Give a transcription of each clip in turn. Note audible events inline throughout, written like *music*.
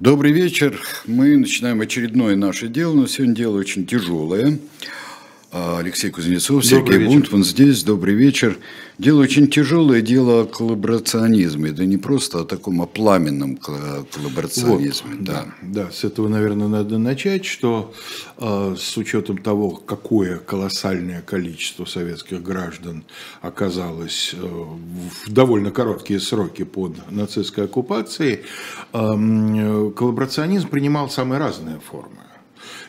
Добрый вечер. Мы начинаем очередное наше дело, но сегодня дело очень тяжелое. А, Алексей Кузнецов, Сергей Бунтман здесь. Добрый вечер. Дело очень тяжелое, дело о коллаборационизме. Да не просто о таком о пламенном коллаборационизме. Вот, да. да, с этого, наверное, надо начать, что э, с учетом того, какое колоссальное количество советских граждан оказалось э, в довольно короткие сроки под нацистской оккупацией, э, коллаборационизм принимал самые разные формы.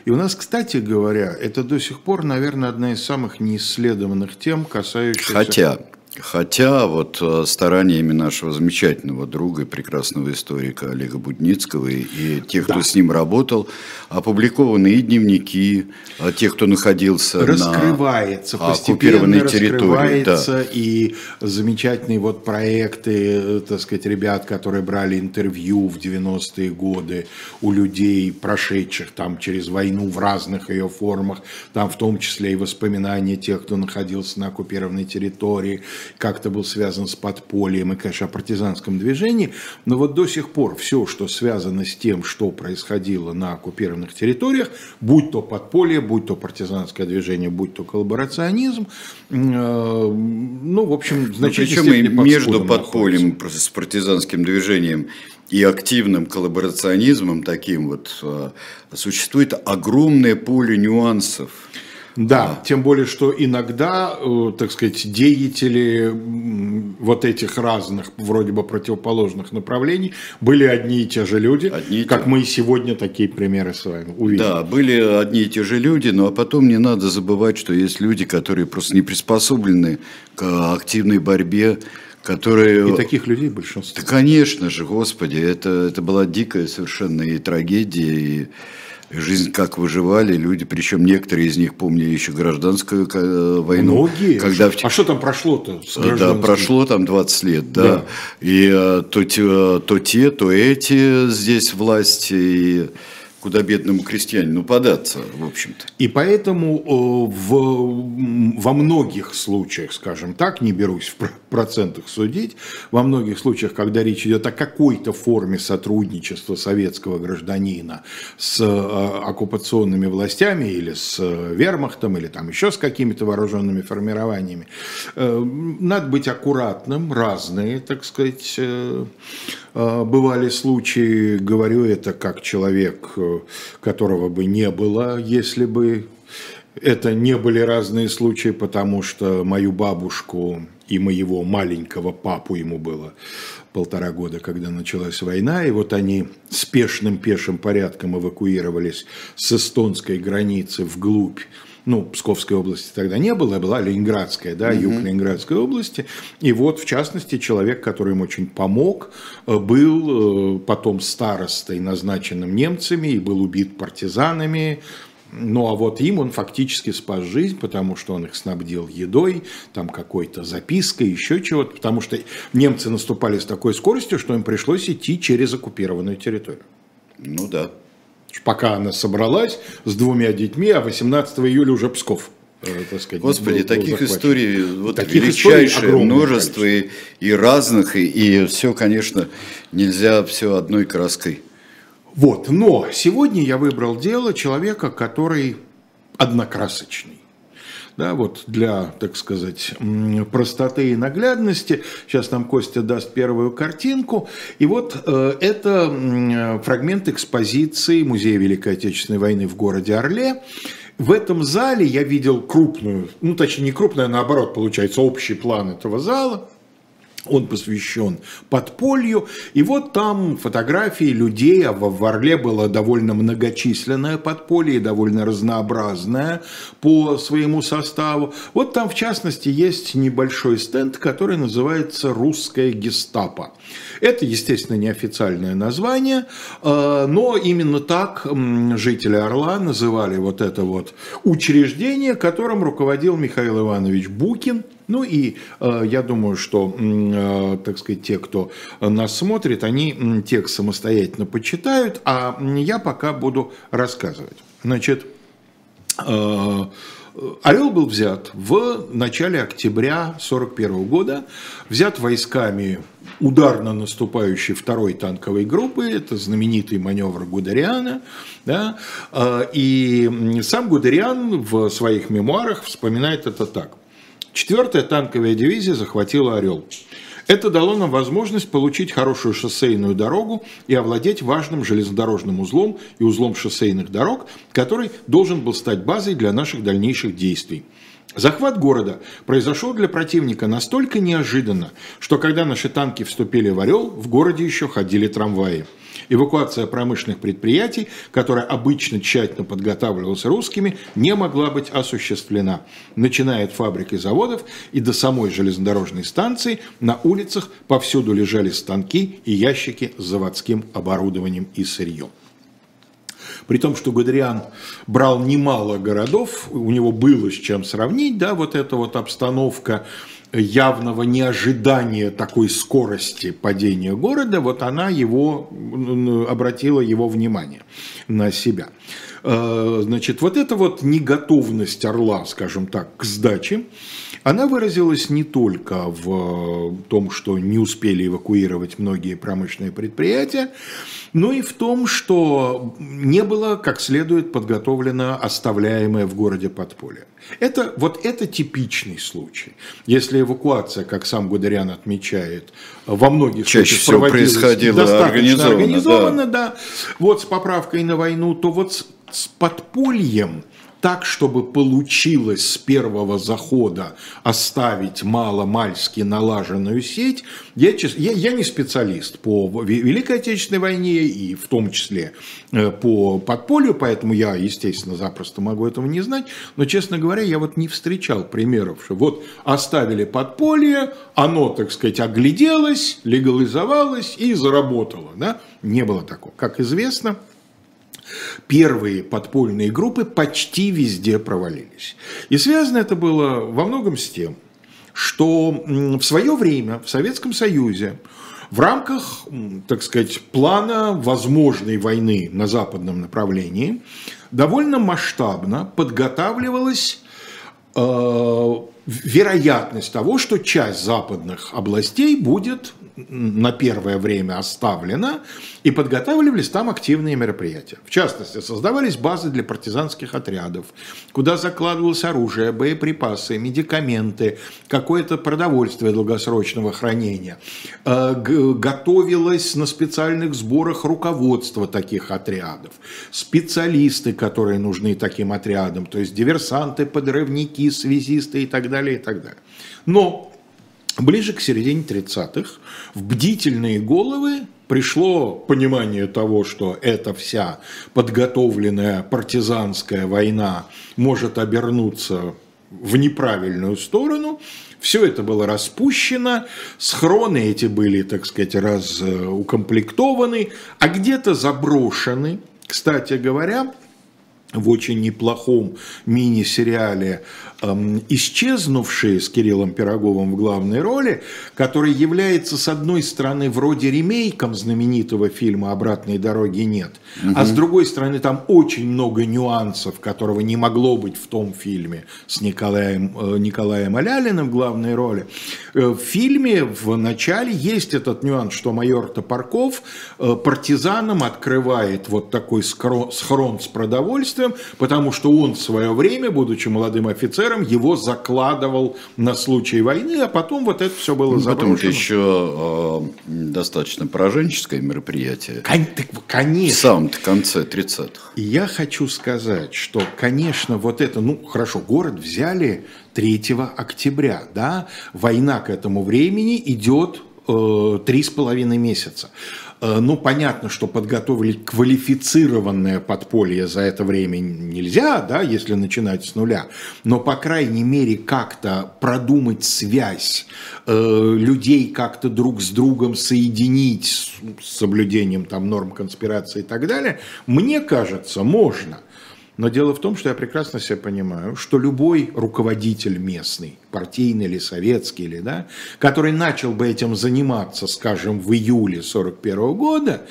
И у нас, кстати говоря, это до сих пор, наверное, одна из самых неисследованных тем, касающихся... Хотя, Хотя вот э, стараниями нашего замечательного друга и прекрасного историка Олега Будницкого и тех, кто да. с ним работал, опубликованы и дневники а тех, кто находился раскрывается, на оккупированной территории. Да. И замечательные вот проекты, так сказать, ребят, которые брали интервью в 90-е годы у людей, прошедших там через войну в разных ее формах, там в том числе и воспоминания тех, кто находился на оккупированной территории, как-то был связан с подпольем и, конечно, о партизанском движении, но вот до сих пор все, что связано с тем, что происходило на оккупированных территориях, будь то подполье, будь то партизанское движение, будь то коллаборационизм, э, ну, в общем, ну, значительно Причем и между подпольем с партизанским движением и активным коллаборационизмом таким вот э, существует огромное поле нюансов. Да, а. тем более, что иногда, э, так сказать, деятели вот этих разных, вроде бы противоположных направлений, были одни и те же люди, одни и как те... мы сегодня такие примеры с вами увидим. Да, были одни и те же люди, но а потом не надо забывать, что есть люди, которые просто не приспособлены к активной борьбе, которые... И таких людей большинство. Да, конечно же, господи, это, это была дикая совершенно и трагедия, и жизнь как выживали люди, причем некоторые из них помнили еще гражданскую э, войну. Многие? Когда... А что там прошло-то? Да, прошло там 20 лет, да. да. И э, то, то те, то эти здесь власти, и куда бедному крестьянину податься, в общем-то. И поэтому э, в, во многих случаях, скажем так, не берусь в процентах судить, во многих случаях, когда речь идет о какой-то форме сотрудничества советского гражданина с э, оккупационными властями или с э, вермахтом, или там еще с какими-то вооруженными формированиями, надо быть аккуратным, разные, так сказать, бывали случаи, говорю это как человек, которого бы не было, если бы это не были разные случаи, потому что мою бабушку и моего маленького папу, ему было полтора года, когда началась война, и вот они спешным пешим порядком эвакуировались с эстонской границы вглубь ну, Псковской области тогда не было, была Ленинградская, да, юг Ленинградской области. И вот, в частности, человек, который им очень помог, э, был э, потом старостой, назначенным немцами, и был убит партизанами. Ну, а вот им он фактически спас жизнь, потому что он их снабдил едой, там какой-то запиской, еще чего-то, потому что немцы наступали с такой скоростью, что им пришлось идти через оккупированную территорию. Ну да пока она собралась с двумя детьми, а 18 июля уже Псков. Э, так сказать, Господи, был, таких был историй вот таких величайшее историй множество и, и разных, и, и все, конечно, нельзя все одной краской. Вот, но сегодня я выбрал дело человека, который однокрасочный да, вот для, так сказать, простоты и наглядности. Сейчас нам Костя даст первую картинку. И вот э, это фрагмент экспозиции Музея Великой Отечественной войны в городе Орле. В этом зале я видел крупную, ну точнее не крупную, а наоборот получается общий план этого зала. Он посвящен подполью. И вот там фотографии людей, а в Орле было довольно многочисленное подполье, довольно разнообразное по своему составу. Вот там, в частности, есть небольшой стенд, который называется «Русская гестапо». Это, естественно, неофициальное название, э, но именно так жители Орла называли вот это вот учреждение, которым руководил Михаил Иванович Букин. Ну и э, я думаю, что, э, так сказать, те, кто нас смотрит, они текст самостоятельно почитают, а я пока буду рассказывать. Значит, Орел был взят в начале октября 1941 года, взят войсками ударно наступающей второй танковой группы, это знаменитый маневр Гудериана, да, и сам Гудериан в своих мемуарах вспоминает это так. Четвертая танковая дивизия захватила Орел. Это дало нам возможность получить хорошую шоссейную дорогу и овладеть важным железнодорожным узлом и узлом шоссейных дорог, который должен был стать базой для наших дальнейших действий. Захват города произошел для противника настолько неожиданно, что когда наши танки вступили в Орел, в городе еще ходили трамваи. Эвакуация промышленных предприятий, которая обычно тщательно подготавливалась русскими, не могла быть осуществлена. Начиная от фабрик и заводов и до самой железнодорожной станции, на улицах повсюду лежали станки и ящики с заводским оборудованием и сырьем. При том, что Гудериан брал немало городов, у него было с чем сравнить, да, вот эта вот обстановка, явного неожидания такой скорости падения города, вот она его, обратила его внимание на себя. Э, значит, вот эта вот неготовность Орла, скажем так, к сдаче, она выразилась не только в том, что не успели эвакуировать многие промышленные предприятия, но и в том, что не было как следует подготовлено оставляемое в городе подполье. Это, вот это типичный случай. Если эвакуация, как сам Гудериан отмечает, во многих Чаще всего происходила достаточно организованно, организованно да. да, вот с поправкой на войну, то вот с, с подпольем так, чтобы получилось с первого захода оставить мало-мальски налаженную сеть, я, я, я не специалист по Великой Отечественной войне и в том числе э, по подполью, поэтому я, естественно, запросто могу этого не знать, но, честно говоря, я вот не встречал примеров, что вот оставили подполье, оно, так сказать, огляделось, легализовалось и заработало. Да? Не было такого. Как известно, Первые подпольные группы почти везде провалились. И связано это было во многом с тем, что в свое время в Советском Союзе в рамках, так сказать, плана возможной войны на западном направлении довольно масштабно подготавливалась э, вероятность того, что часть западных областей будет на первое время оставлена, и подготавливались там активные мероприятия. В частности, создавались базы для партизанских отрядов, куда закладывалось оружие, боеприпасы, медикаменты, какое-то продовольствие долгосрочного хранения. Э, готовилось на специальных сборах руководство таких отрядов, специалисты, которые нужны таким отрядам, то есть диверсанты, подрывники, связисты и так далее, и так далее. Но Ближе к середине 30-х в бдительные головы пришло понимание того, что эта вся подготовленная партизанская война может обернуться в неправильную сторону. Все это было распущено, схроны эти были, так сказать, разукомплектованы, а где-то заброшены. Кстати говоря, в очень неплохом мини-сериале «Исчезнувшие» с Кириллом Пироговым в главной роли, который является, с одной стороны, вроде ремейком знаменитого фильма «Обратной дороги нет», угу. а с другой стороны, там очень много нюансов, которого не могло быть в том фильме с Николаем, э, Николаем Алялиным в главной роли. Э, в фильме в начале есть этот нюанс, что майор Топорков э, партизанам открывает вот такой схрон с продовольствием, потому что он в свое время, будучи молодым офицером, его закладывал на случай войны, а потом вот это все было ну, заброшено. Потом еще э, достаточно пораженческое мероприятие. Кон- конечно. В самом конце 30-х. Я хочу сказать, что, конечно, вот это, ну, хорошо, город взяли 3 октября, да, война к этому времени идет э, три с половиной месяца. Э, ну, понятно, что подготовить квалифицированное подполье за это время нельзя, да, если начинать с нуля, но, по крайней мере, как-то продумать связь, э, людей как-то друг с другом соединить с соблюдением там норм конспирации и так далее, мне кажется, можно – но дело в том, что я прекрасно себе понимаю, что любой руководитель местный, партийный или советский, или, да, который начал бы этим заниматься, скажем, в июле 1941 года,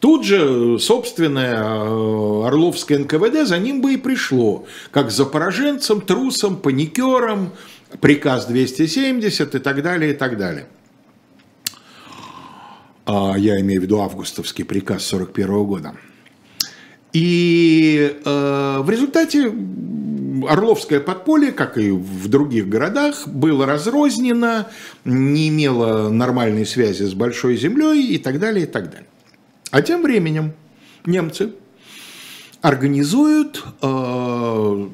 Тут же собственное э, Орловское НКВД за ним бы и пришло, как за пораженцем, трусом, паникером, приказ 270 и так далее, и так далее. А, я имею в виду августовский приказ 41 года. И э, в результате Орловское подполье, как и в других городах, было разрознено, не имело нормальной связи с большой землей и так далее, и так далее. А тем временем немцы организуют, э,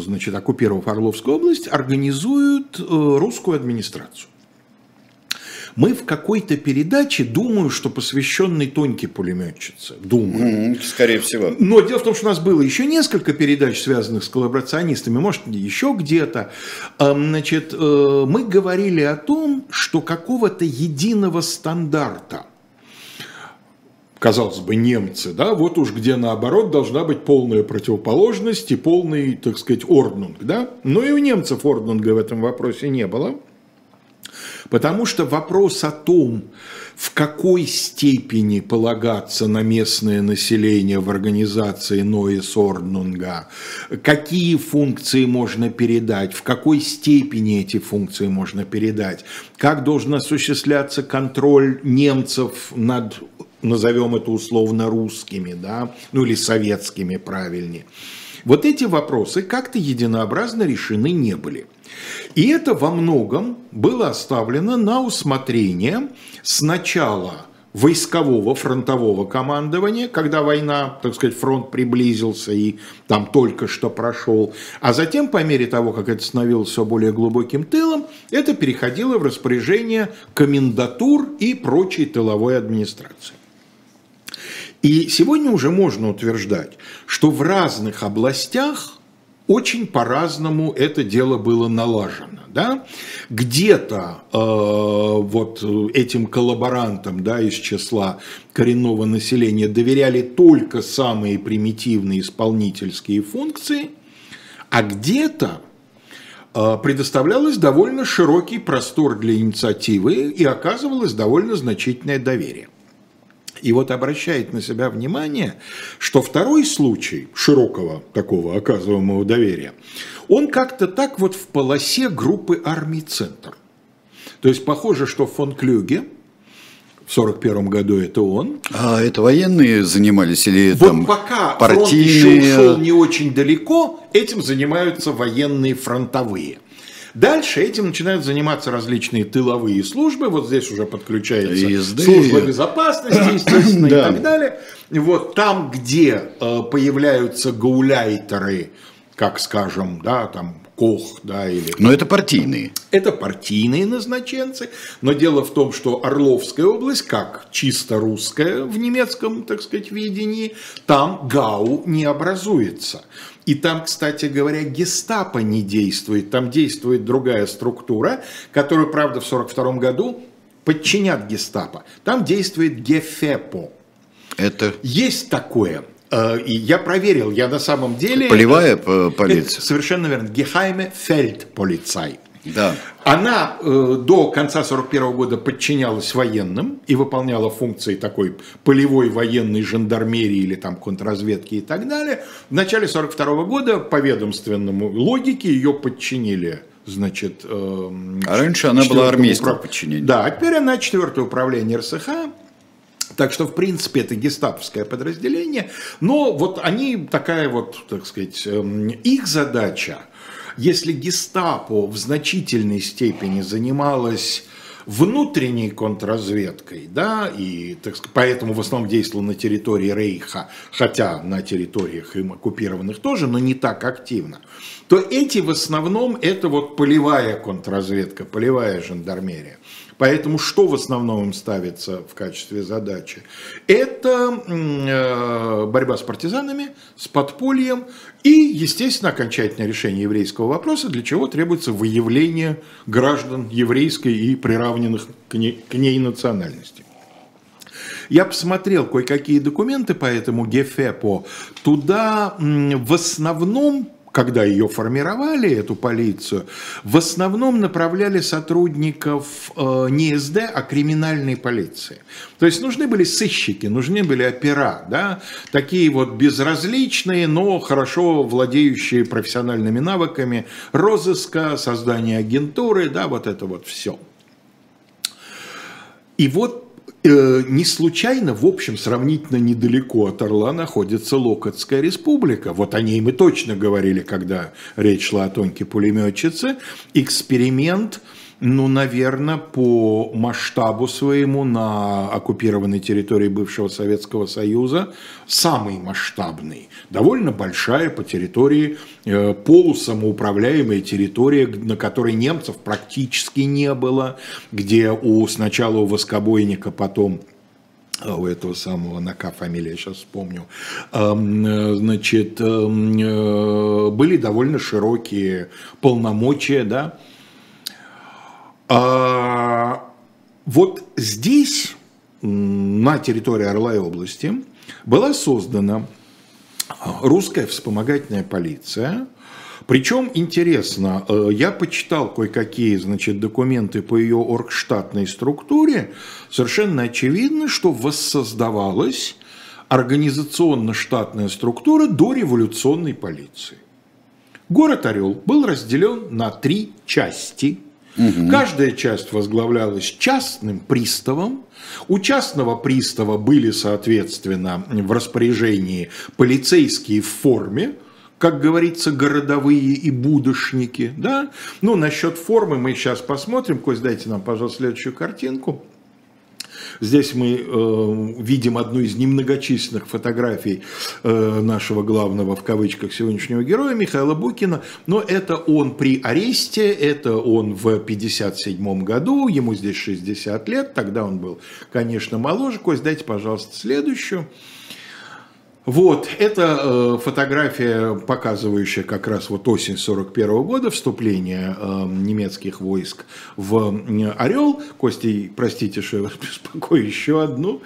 значит, оккупировав Орловскую область, организуют э, русскую администрацию. Мы в какой-то передаче, думаю, что посвященной Тоньке пулеметчице. Думаю. Скорее всего. Но дело в том, что у нас было еще несколько передач, связанных с коллаборационистами, может, еще где-то. Значит, э, мы говорили о том, что какого-то единого стандарта казалось бы, немцы, да, вот уж где наоборот должна быть полная противоположность и полный, так сказать, орднунг, да. Но и у немцев орднунга в этом вопросе не было. Потому что вопрос о том, в какой степени полагаться на местное население в организации Ноис Орднунга, какие функции можно передать, в какой степени эти функции можно передать, как должен осуществляться контроль немцев над назовем это условно русскими, да, ну или советскими правильнее. Вот эти вопросы как-то единообразно решены не были. И это во многом было оставлено на усмотрение сначала войскового фронтового командования, когда война, так сказать, фронт приблизился и там только что прошел, а затем, по мере того, как это становилось все более глубоким тылом, это переходило в распоряжение комендатур и прочей тыловой администрации. И сегодня уже можно утверждать, что в разных областях очень по-разному это дело было налажено. Да? Где-то э, вот этим коллаборантам да, из числа коренного населения доверяли только самые примитивные исполнительские функции, а где-то э, предоставлялось довольно широкий простор для инициативы и оказывалось довольно значительное доверие. И вот обращает на себя внимание, что второй случай широкого такого оказываемого доверия, он как-то так вот в полосе группы армий «Центр». То есть похоже, что фон Клюге, в 1941 году это он. А это военные занимались или вот там пока партийные? фронт еще ушел не очень далеко, этим занимаются военные фронтовые. Дальше этим начинают заниматься различные тыловые службы. Вот здесь уже подключается Езды. служба безопасности, *coughs* естественно, и так далее. Вот там, где э, появляются гауляйтеры, как скажем, да, там Кох, да, или... Но это партийные. Это партийные назначенцы, но дело в том, что Орловская область, как чисто русская в немецком, так сказать, видении, там ГАУ не образуется. И там, кстати говоря, гестапо не действует, там действует другая структура, которую, правда, в 1942 году подчинят гестапо. Там действует ГЕФЕПО. Это? Есть такое. Э, и я проверил, я на самом деле... Полевая полиция? совершенно верно. Гехайме Фельдполицай. Да. Она э, до конца 41 года подчинялась военным и выполняла функции такой полевой военной жандармерии или там контрразведки и так далее. В начале 42 года по ведомственному логике ее подчинили значит... Э, а раньше она была армейского управ... подчинения. Да, а теперь она четвертое управление РСХ, так что, в принципе, это гестаповское подразделение, но вот они такая вот, так сказать, эм, их задача – если гестапо в значительной степени занималась внутренней контрразведкой, да, и так сказать, поэтому в основном действовал на территории Рейха, хотя на территориях им оккупированных тоже, но не так активно, то эти в основном это вот полевая контрразведка, полевая жандармерия. Поэтому что в основном им ставится в качестве задачи? Это э, борьба с партизанами, с подпольем и, естественно, окончательное решение еврейского вопроса, для чего требуется выявление граждан еврейской и приравненных к ней, к национальности. Я посмотрел кое-какие документы по этому ГЕФЕПО. Туда в основном когда ее формировали, эту полицию, в основном направляли сотрудников э, не СД, а криминальной полиции. То есть нужны были сыщики, нужны были опера, да, такие вот безразличные, но хорошо владеющие профессиональными навыками розыска, создания агентуры, да, вот это вот все. И вот не случайно, в общем, сравнительно недалеко от Орла находится Локотская республика. Вот о ней мы точно говорили, когда речь шла о Тоньке пулеметчице. Эксперимент – ну, наверное, по масштабу своему на оккупированной территории бывшего Советского Союза самый масштабный. Довольно большая по территории, э, полусамоуправляемая территория, на которой немцев практически не было, где у сначала у воскобойника, потом э, у этого самого Нака фамилия, сейчас вспомню, эм, э, значит, эм, были довольно широкие полномочия, да, а, вот здесь, на территории Орла и области, была создана русская вспомогательная полиция. Причем интересно, э, я почитал кое-какие значит, документы по ее оргштатной структуре. Совершенно очевидно, что воссоздавалась организационно-штатная структура до революционной полиции. Город Орел был разделен на три части – Угу. Каждая часть возглавлялась частным приставом. У частного пристава были, соответственно, в распоряжении полицейские в форме, как говорится, городовые и будущники. Да? Ну, насчет формы мы сейчас посмотрим. Кость, дайте нам, пожалуйста, следующую картинку. Здесь мы э, видим одну из немногочисленных фотографий э, нашего главного, в кавычках, сегодняшнего героя Михаила Букина, но это он при аресте, это он в 57 году, ему здесь 60 лет, тогда он был, конечно, моложе. Кость, дайте, пожалуйста, следующую. Вот, это э, фотография, показывающая как раз вот осень 41 года, вступление э, немецких войск в э, Орел. Костей, простите, что я вас *laughs* беспокою, еще одну.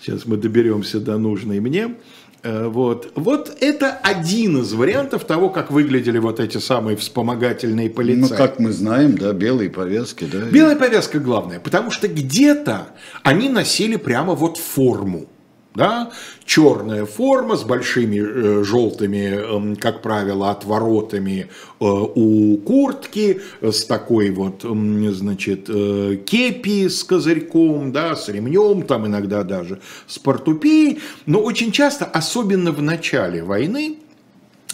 Сейчас мы доберемся до нужной мне. Э, вот. вот это один из вариантов того, как выглядели вот эти самые вспомогательные полицаи. Ну, как мы знаем, да, белые повязки, да. Белая повязка главная, потому что где-то они носили прямо вот форму. Да? Черная форма с большими э, желтыми, э, как правило, отворотами э, у куртки, с такой вот, э, значит, э, кепи с козырьком, да, с ремнем, там иногда даже с портупеей. Но очень часто, особенно в начале войны, Э,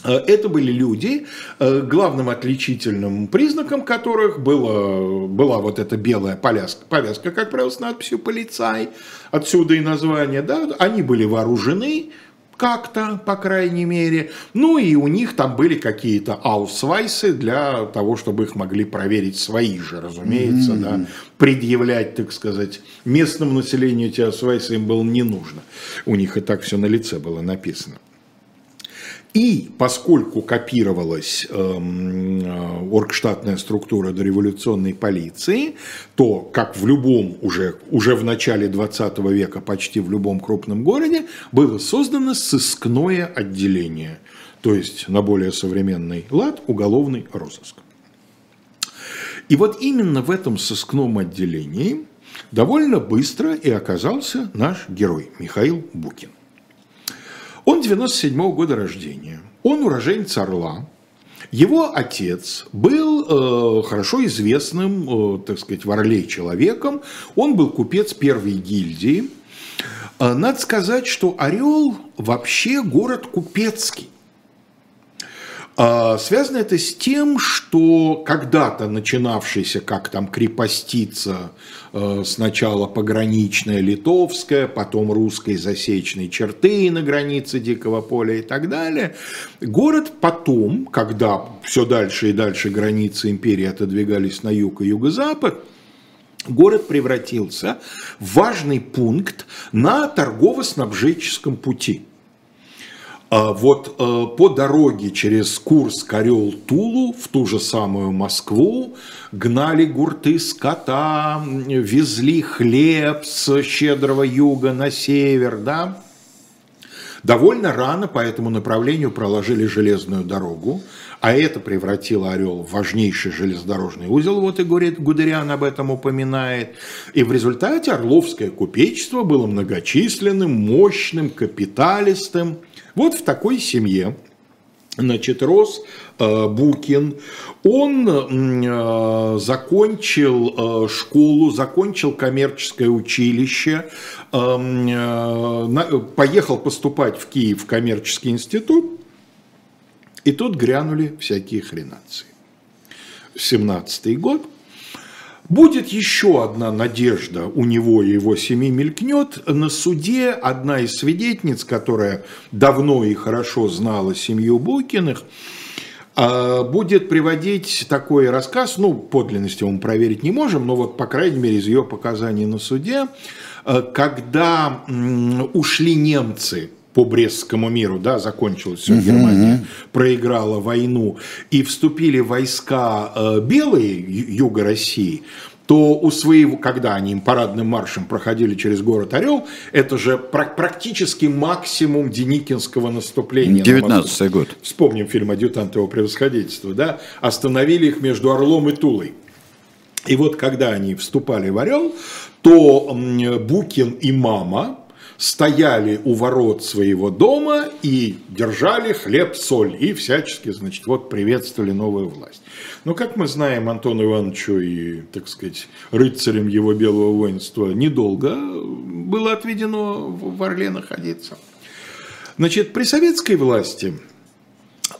это были люди, э, главным отличительным признаком которых было, была вот эта белая повязка, повязка, как правило, с надписью «полицай», отсюда и название, да, они были вооружены, как-то, по крайней мере. Ну и у них там были какие-то аусвайсы для того, чтобы их могли проверить свои же, разумеется, mm-hmm. да. Предъявлять, так сказать, местному населению эти аусвайсы им было не нужно. У них и так все на лице было написано. И поскольку копировалась эм, э, оргштатная структура дореволюционной полиции, то, как в любом уже, уже в начале 20 века, почти в любом крупном городе, было создано сыскное отделение, то есть на более современный лад уголовный розыск. И вот именно в этом сыскном отделении довольно быстро и оказался наш герой Михаил Букин. Он 97 -го года рождения. Он уроженец Орла. Его отец был э, хорошо известным, э, так сказать, в Орле человеком. Он был купец первой гильдии. Э, надо сказать, что Орел вообще город купецкий. А, связано это с тем, что когда-то начинавшийся, как там крепостица, э, сначала пограничная литовская, потом русской засечной черты на границе Дикого поля и так далее, город потом, когда все дальше и дальше границы империи отодвигались на юг и юго-запад, город превратился в важный пункт на торгово-снабженческом пути – вот э, по дороге через Курск, Орел, Тулу в ту же самую Москву гнали гурты скота, везли хлеб с щедрого юга на север, да. Довольно рано по этому направлению проложили железную дорогу, а это превратило Орел в важнейший железнодорожный узел, вот и Гудериан об этом упоминает. И в результате Орловское купечество было многочисленным, мощным, капиталистым. Вот в такой семье значит, рос э, Букин. Он э, закончил э, школу, закончил коммерческое училище, поехал поступать в Киев в коммерческий институт, и тут грянули всякие хренации. 17 год. Будет еще одна надежда у него и его семьи мелькнет. На суде одна из свидетельниц, которая давно и хорошо знала семью Букиных, а, будет приводить такой рассказ, ну, подлинности мы проверить не можем, но вот, по крайней мере, из ее показаний на суде, а, когда ушли немцы по Брестскому миру, да, закончилось все, Германия проиграла войну, и вступили войска э, белые юга России, то у своего, когда они им парадным маршем проходили через город Орел, это же практически максимум Деникинского наступления. 19 год. Вспомним фильм «Адъютант его превосходительства», да, остановили их между Орлом и Тулой. И вот когда они вступали в Орел, то Букин и мама, стояли у ворот своего дома и держали хлеб-соль и всячески, значит, вот приветствовали новую власть. Но, как мы знаем, Антону Ивановичу и, так сказать, рыцарям его белого воинства недолго было отведено в Орле находиться. Значит, при советской власти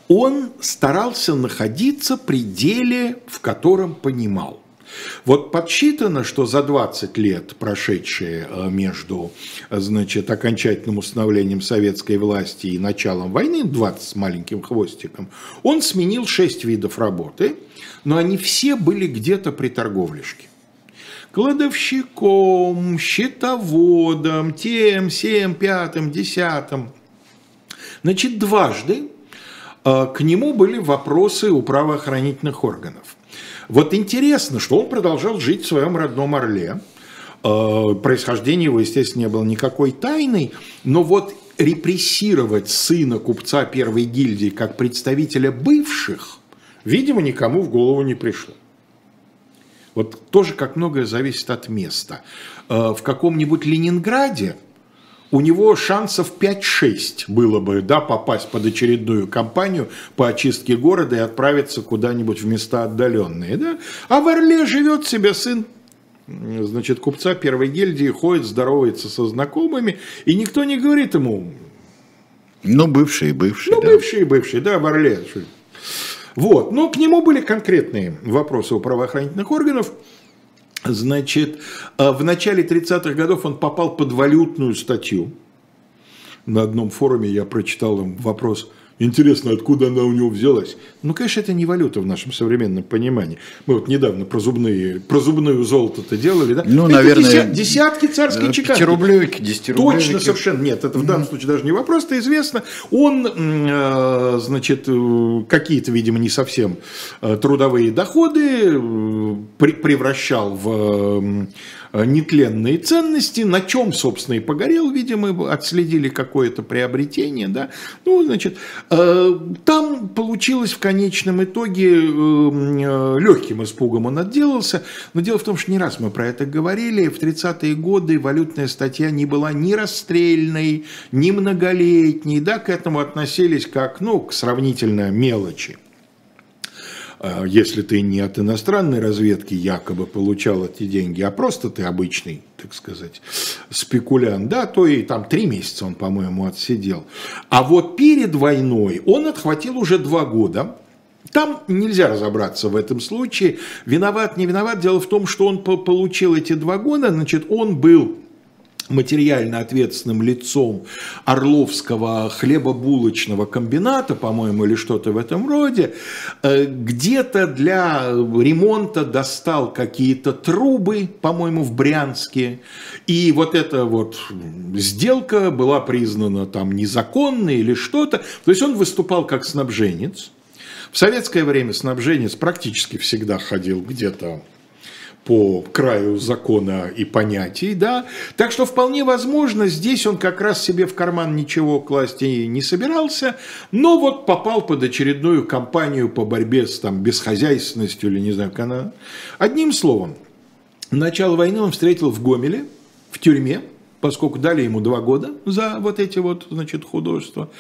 он старался находиться при деле, в котором понимал. Вот подсчитано, что за 20 лет, прошедшие э, между значит, окончательным установлением советской власти и началом войны, 20 с маленьким хвостиком, он сменил 6 видов работы, но они все были где-то при торговлешке кладовщиком, счетоводом, тем, всем, пятым, десятым. Значит, дважды э, к нему были вопросы у правоохранительных органов. Вот интересно, что он продолжал жить в своем родном Орле. Э, происхождение его, естественно, не было никакой тайной, но вот репрессировать сына купца первой гильдии как представителя бывших, видимо, никому в голову не пришло. Вот тоже как многое зависит от места. Э, в каком-нибудь Ленинграде у него шансов 5-6 было бы да, попасть под очередную кампанию по очистке города и отправиться куда-нибудь в места отдаленные. Да? А в Орле живет себе сын значит, купца первой гильдии, ходит, здоровается со знакомыми, и никто не говорит ему... Ну, бывший, бывший. Ну, да. бывший, бывший, да, в Орле. Вот, но к нему были конкретные вопросы у правоохранительных органов. Значит, э, в начале 30-х годов он попал под валютную статью. На одном форуме я прочитал им вопрос – Интересно, откуда она у него взялась? Ну, конечно, это не валюта в нашем современном понимании. Мы вот недавно про зубные, про зубную золото-то делали, да? Ну, это наверное, десятки царских чеканки. рублевки, 10 рублевки. Точно, совершенно. Нет, это в данном случае даже не вопрос, это известно. Он, э, значит, э, какие-то, видимо, не совсем э, трудовые доходы превращал в Э, нетленные ценности, на чем, собственно, и погорел, видимо, отследили какое-то приобретение, да, ну, значит, э, там получилось в конечном итоге э, легким испугом он отделался, но дело в том, что не раз мы про это говорили, в 30-е годы валютная статья не была ни расстрельной, ни многолетней, да, к этому относились как, ну, к сравнительно мелочи. А, если ты не от иностранной разведки якобы получал эти деньги, а просто ты обычный, так сказать, спекулянт, да, то и там три месяца он, по-моему, отсидел. А вот перед войной он отхватил уже два года, там нельзя разобраться в этом случае, виноват, не виноват. Дело в том, что он получил эти два года, значит, он был материально ответственным лицом Орловского хлебобулочного комбината, по-моему, или что-то в этом роде, э, где-то для ремонта достал какие-то трубы, по-моему, в Брянске, и вот эта вот сделка была признана там незаконной или что-то, то есть он выступал как снабженец. В советское время снабженец практически всегда ходил где-то по краю закона и понятий, да. Так что вполне возможно, здесь он как раз себе в карман ничего класть и не собирался, но вот попал под очередную кампанию по борьбе с там бесхозяйственностью или не знаю, как она. Одним словом, начало войны он встретил в Гомеле, в тюрьме, поскольку дали ему два года за вот эти вот, значит, художества.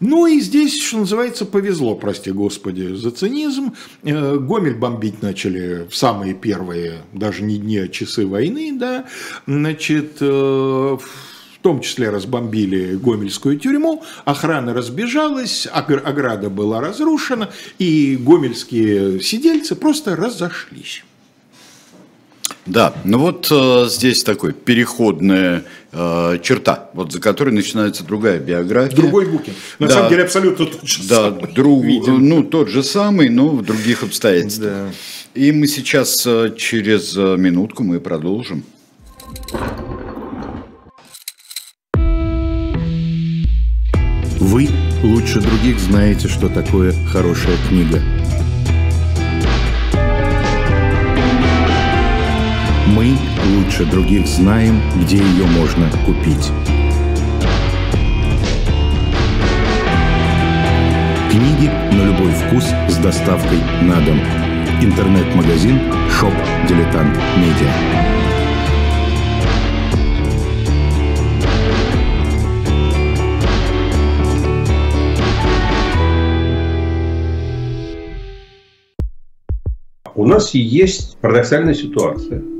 Ну и здесь, что называется, повезло, прости господи, за цинизм. Э, Гомель бомбить начали в самые первые, даже не дни, а часы войны, да, значит, э, в том числе разбомбили Гомельскую тюрьму, охрана разбежалась, ограда была разрушена, и гомельские сидельцы просто разошлись. Да, ну вот э, здесь такой переходная э, черта, вот за которой начинается другая биография. Другой Букин. На да, самом деле абсолютно тот же да, самый. Друг, ну, тот же самый, но в других обстоятельствах. Да. И мы сейчас э, через э, минутку мы продолжим. Вы лучше других знаете, что такое хорошая книга – Мы лучше других знаем, где ее можно купить. Книги на любой вкус с доставкой на дом. Интернет-магазин Shop Дилетант Медиа. У нас есть парадоксальная ситуация –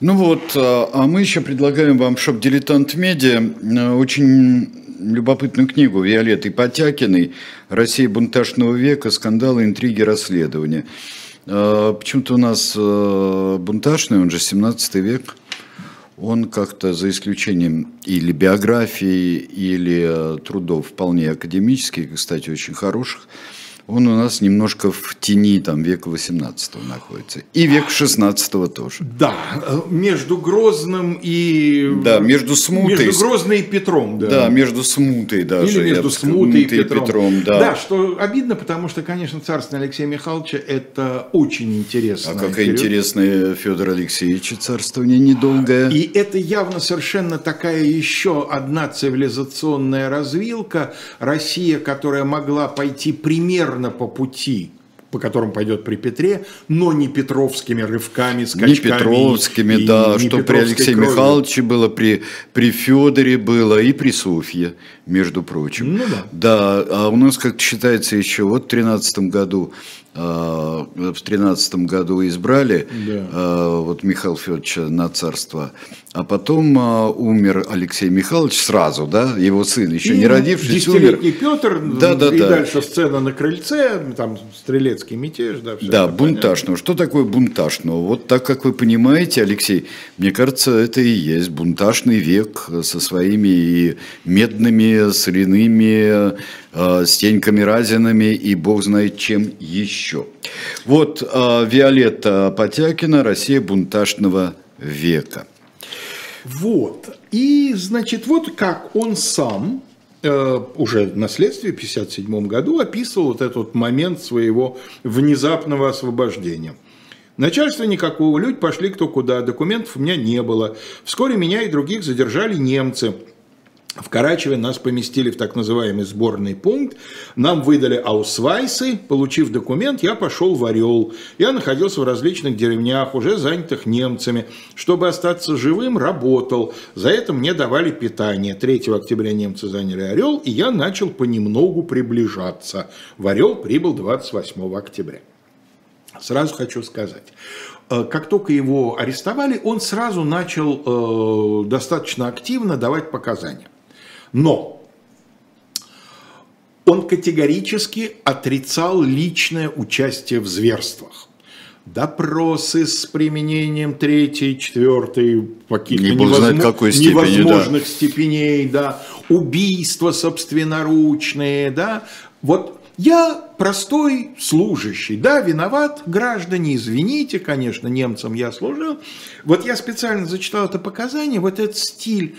Ну вот, а, а мы еще предлагаем вам шоп «Дилетант Медиа» э, очень любопытную книгу Виолетты Потякиной «Россия бунтажного века. Скандалы, интриги, расследования». Э, почему-то у нас э, бунтажный, он же 17 век, он как-то за исключением или биографии, или трудов вполне академических, кстати, очень хороших, он у нас немножко в тени там, века 18 находится. И век 16 тоже. Да, между Грозным и... Да, между Смутой. Между Грозной и Петром. Да, да между Смутой даже. Или между Смутой и Петром. И Петром да. да, что обидно, потому что, конечно, царство Алексея Михайловича это очень интересно. А какая интересная Федор Алексеевич царствование недолгое. И это явно совершенно такая еще одна цивилизационная развилка. Россия, которая могла пойти примерно примерно по пути по которым пойдет при Петре, но не петровскими рывками, скачками. Не петровскими, и, да, не что при Алексее кровью. Михайловиче было, при, при Федоре было и при Софье, между прочим. Ну да. Да, а у нас, как считается, еще вот в 13 году в тринадцатом году избрали да. А, вот Михаила Федоровича на царство, а потом а, умер Алексей Михайлович сразу, да, его сын, еще и не родившись, умер. Петр, да, да, и да. дальше сцена на крыльце, там стрелецкий мятеж, да, все Да, бунтажного. Что такое бунтажного? Вот так, как вы понимаете, Алексей, мне кажется, это и есть бунтажный век со своими и медными, соляными Э, с Теньками Разинами и бог знает чем еще. Вот э, Виолетта Потякина «Россия бунтажного века». Вот. И, значит, вот как он сам э, уже на следствии в 1957 году описывал вот этот момент своего внезапного освобождения. Начальства никакого, люди пошли кто куда, документов у меня не было. Вскоре меня и других задержали немцы – в Карачеве нас поместили в так называемый сборный пункт, нам выдали аусвайсы, получив документ, я пошел в Орел. Я находился в различных деревнях, уже занятых немцами. Чтобы остаться живым, работал. За это мне давали питание. 3 октября немцы заняли Орел, и я начал понемногу приближаться. В Орел прибыл 28 октября. Сразу хочу сказать, э, как только его арестовали, он сразу начал э, достаточно активно давать показания. Но он категорически отрицал личное участие в зверствах. допросы с применением третьей, четвертой, каких-то невозможно, какой степени, невозможных да. степеней, да, убийства собственноручные, да, вот я простой служащий, да, виноват, граждане, извините, конечно, немцам я служил. Вот я специально зачитал это показание, вот этот стиль.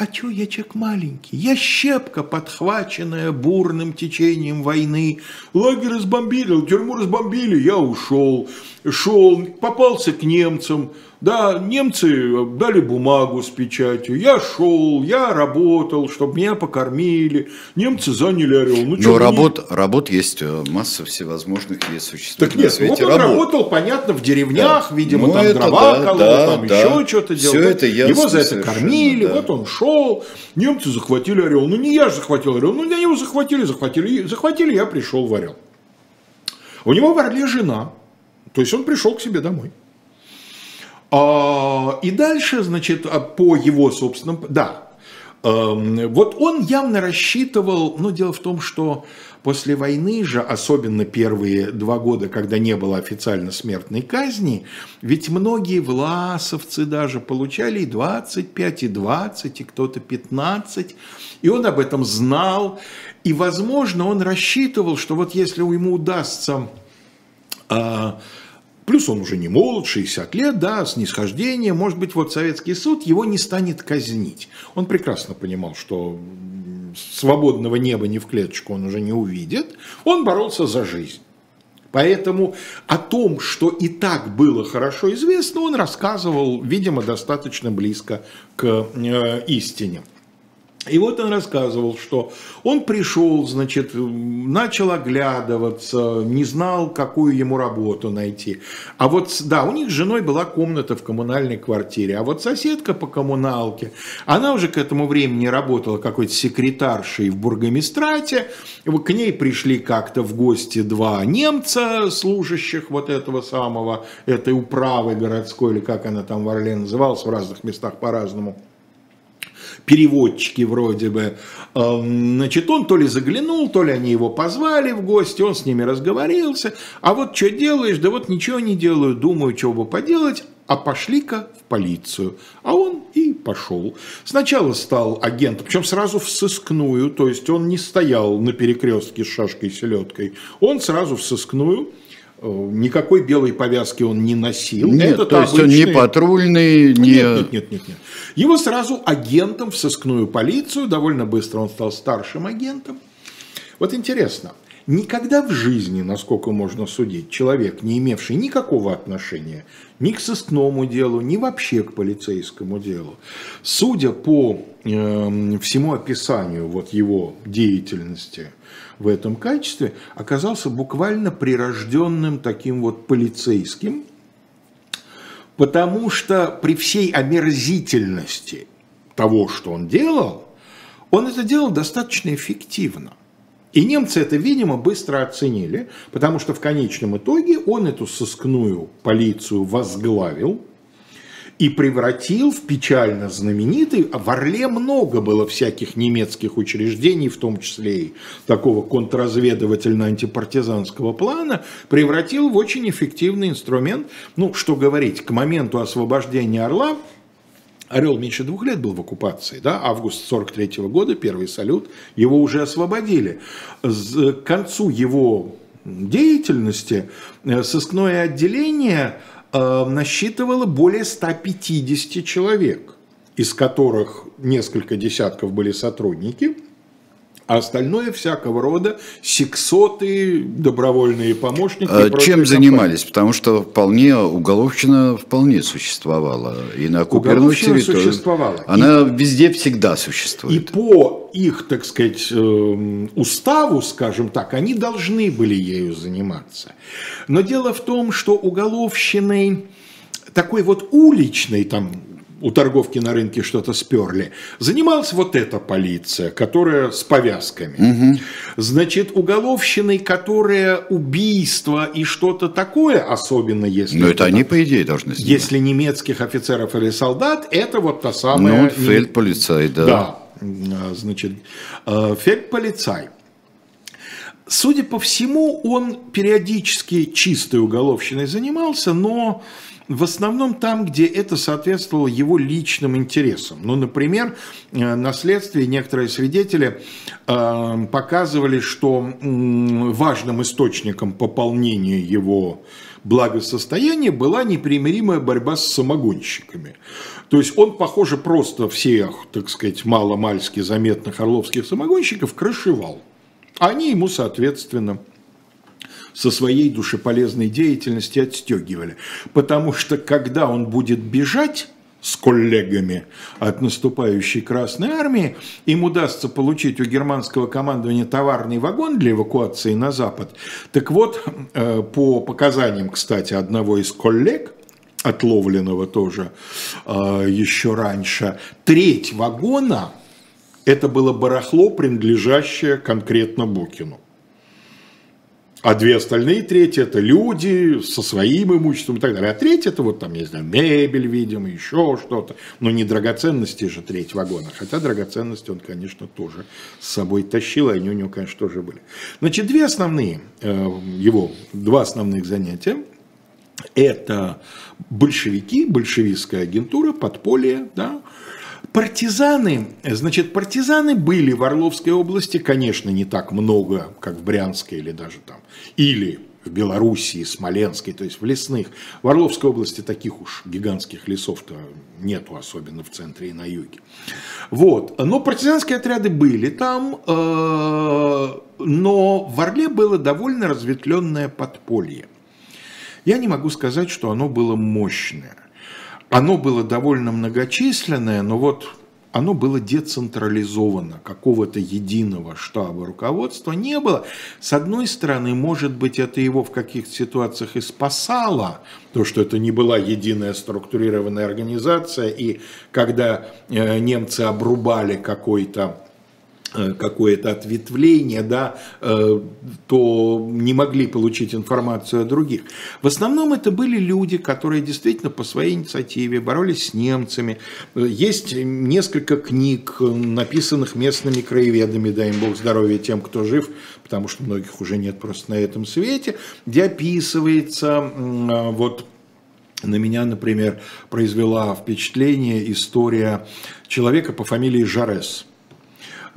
А чё, я человек маленький, я щепка, подхваченная бурным течением войны. Лагерь разбомбили, тюрьму разбомбили, я ушел. Шел, попался к немцам, да, немцы дали бумагу с печатью, я шел, я работал, чтобы меня покормили, немцы заняли Орел. Ну, Но работ, не... работ есть э, масса всевозможных, есть существует Так нет, вот он работ. работал, понятно, в деревнях, да. видимо, ну, там это, дрова да, колол, да, там да. еще что-то делал. Все это ясно, Его за это кормили, да. вот он шел, немцы захватили Орел. Ну не я же захватил Орел, ну они его захватили, захватили, захватили, я пришел в Орел. У него в Орле жена, то есть он пришел к себе домой. А, и дальше, значит, а, по его собственным... Да, эм, вот он явно рассчитывал, но дело в том, что после войны же, особенно первые два года, когда не было официально смертной казни, ведь многие власовцы даже получали и 25, и 20, и кто-то 15, и он об этом знал, и, возможно, он рассчитывал, что вот если ему удастся а, Плюс он уже не молод, 60 лет, да, снисхождение. Может быть, вот советский суд его не станет казнить. Он прекрасно понимал, что свободного неба ни в клеточку он уже не увидит. Он боролся за жизнь. Поэтому о том, что и так было хорошо известно, он рассказывал, видимо, достаточно близко к э, истине. И вот он рассказывал, что он пришел, значит, начал оглядываться, не знал, какую ему работу найти. А вот, да, у них с женой была комната в коммунальной квартире, а вот соседка по коммуналке, она уже к этому времени работала какой-то секретаршей в бургомистрате, к ней пришли как-то в гости два немца, служащих вот этого самого, этой управы городской, или как она там в Орле называлась, в разных местах по-разному переводчики вроде бы. Значит, он то ли заглянул, то ли они его позвали в гости, он с ними разговорился. А вот что делаешь? Да вот ничего не делаю, думаю, что бы поделать. А пошли-ка в полицию. А он и пошел. Сначала стал агентом, причем сразу в сыскную, то есть он не стоял на перекрестке с шашкой и селедкой. Он сразу в сыскную никакой белой повязки он не носил. Нет, Это то есть обычный... он не патрульный, не... Нет, нет, нет, нет, нет. Его сразу агентом в сыскную полицию, довольно быстро он стал старшим агентом. Вот интересно, никогда в жизни, насколько можно судить, человек, не имевший никакого отношения ни к сыскному делу, ни вообще к полицейскому делу, судя по э, всему описанию вот его деятельности – в этом качестве, оказался буквально прирожденным таким вот полицейским, потому что при всей омерзительности того, что он делал, он это делал достаточно эффективно. И немцы это, видимо, быстро оценили, потому что в конечном итоге он эту сыскную полицию возглавил, и превратил в печально знаменитый, в Орле много было всяких немецких учреждений, в том числе и такого контрразведывательно-антипартизанского плана, превратил в очень эффективный инструмент. Ну, что говорить, к моменту освобождения Орла Орел меньше двух лет был в оккупации, да, август 43 -го года, первый салют, его уже освободили. К концу его деятельности э, сыскное отделение Э, насчитывало более 150 человек, из которых несколько десятков были сотрудники, а остальное всякого рода сексоты, добровольные помощники. А чем занимались? Потому что вполне уголовщина вполне существовала. И на оккупированной территории. существовала. Она и, везде всегда существует. И по их, так сказать, эм, уставу, скажем так, они должны были ею заниматься. Но дело в том, что уголовщиной такой вот уличной, там, у торговки на рынке что-то сперли. Занималась вот эта полиция, которая с повязками. Угу. Значит, уголовщиной, которая убийство и что-то такое, особенно если... Но это, они, по идее, должны сделать. Если немецких офицеров или солдат, это вот та самая... Ну, фельдполицай, да. Да, значит, э, фельдполицай. Судя по всему, он периодически чистой уголовщиной занимался, но в основном там, где это соответствовало его личным интересам. Ну, например, э, на следствии некоторые свидетели э, показывали, что важным источником пополнения его благосостояния была непримиримая борьба с самогонщиками. То есть он, похоже, просто всех, так сказать, мало-мальски заметных орловских самогонщиков крышевал. Они ему, соответственно, со своей душеполезной деятельности отстегивали. Потому что когда он будет бежать с коллегами от наступающей Красной Армии, им удастся получить у германского командования товарный вагон для эвакуации на Запад. Так вот, э, по показаниям, кстати, одного из коллег, отловленного тоже э, еще раньше, треть вагона – это было барахло, принадлежащее конкретно Букину. А две остальные трети – это люди со своим имуществом и так далее. А треть – это вот там, не знаю, мебель, видимо, еще что-то. Но не драгоценности же треть вагона. Хотя драгоценности он, конечно, тоже с собой тащил, и они у него, конечно, тоже были. Значит, две основные э, его, два основных занятия – это большевики, большевистская агентура, подполье, да, Партизаны, значит, партизаны были в Орловской области, конечно, не так много, как в Брянской или даже там, или в Белоруссии, Смоленской, то есть в лесных. В Орловской области таких уж гигантских лесов-то нету, особенно в центре и на юге. Вот. Но партизанские отряды были там, э, но в Орле было довольно разветвленное подполье. Я не могу сказать, что оно было мощное. Оно было довольно многочисленное, но вот оно было децентрализовано, какого-то единого штаба руководства не было. С одной стороны, может быть, это его в каких-то ситуациях и спасало, то, что это не была единая структурированная организация, и когда э, немцы обрубали какой-то какое-то ответвление, да, э, то не могли получить информацию о других. В основном это были люди, которые действительно по своей инициативе боролись с немцами. Э, есть несколько книг, написанных местными краеведами, дай им Бог здоровья тем, кто жив, потому что многих уже нет просто на этом свете, где описывается вот на меня, например, произвела впечатление история человека по фамилии Жарес –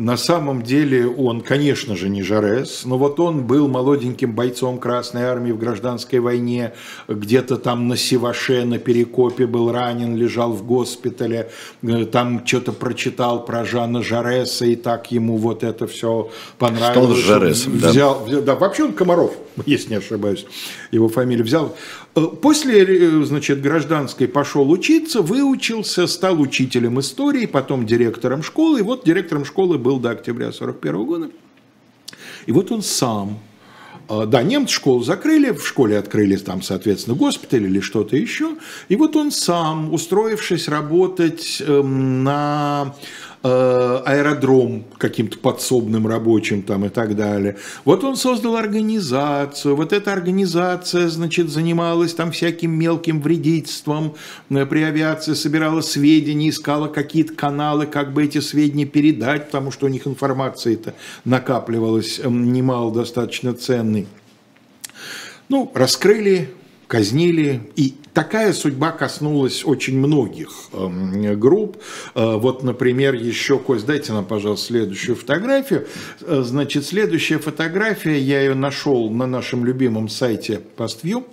на самом деле он, конечно же, не Жарес, но вот он был молоденьким бойцом Красной Армии в гражданской войне, где-то там на Севаше, на Перекопе был ранен, лежал в госпитале, э, там что-то прочитал про Жана Жареса, и так ему вот это все понравилось. Стал Жаресом, взял, да. да. Вообще он Комаров, *laughs* если не ошибаюсь, его фамилию взял. После, э, значит, гражданской пошел учиться, выучился, стал учителем истории, потом директором школы. И вот директором школы был до октября 41 года. И вот он сам э, да, немцы школу закрыли, в школе открыли там, соответственно, госпиталь или что-то еще. И вот он сам, устроившись работать эм, на аэродром каким-то подсобным рабочим там и так далее. Вот он создал организацию, вот эта организация, значит, занималась там всяким мелким вредительством э, при авиации, собирала сведения, искала какие-то каналы, как бы эти сведения передать, потому что у них информация-то накапливалась эм, немало достаточно ценной. Ну, раскрыли, казнили, и Такая судьба коснулась очень многих э, групп. Э, вот, например, еще, Кость, дайте нам, пожалуйста, следующую фотографию. Э, значит, следующая фотография, я ее нашел на нашем любимом сайте PostView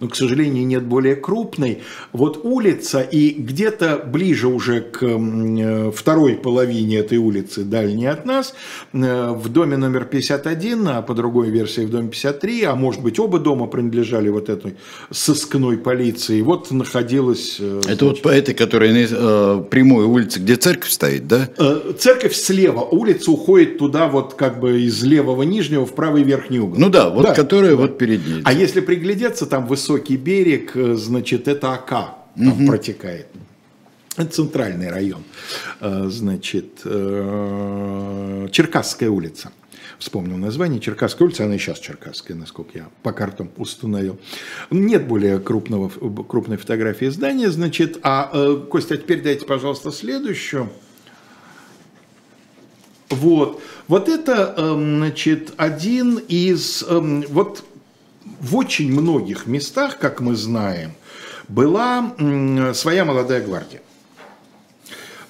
но, к сожалению, нет более крупной. Вот улица, и где-то ближе уже к э, второй половине этой улицы, дальней от нас, э, в доме номер 51, а по другой версии в доме 53, а может быть оба дома принадлежали вот этой сыскной полиции, вот находилась... Э, Это значит, вот по этой, которая э, прямой улице, где церковь стоит, да? Церковь слева, улица уходит туда вот как бы из левого нижнего в правый верхний угол. Ну да, вот да, которая да. вот перед ней. А если приглядеться, там высокий берег, э, значит, это Ака там угу. протекает. Это центральный район, э, значит, э, Черкасская улица. Вспомнил название, Черкасская улица, она и сейчас Черкасская, насколько я по картам установил. Нет более крупного, крупной фотографии здания, значит, а, Костя, теперь дайте, пожалуйста, следующую. Вот. Вот это, эм, значит, один из... Эм, вот в очень многих местах, как мы знаем, была своя молодая гвардия.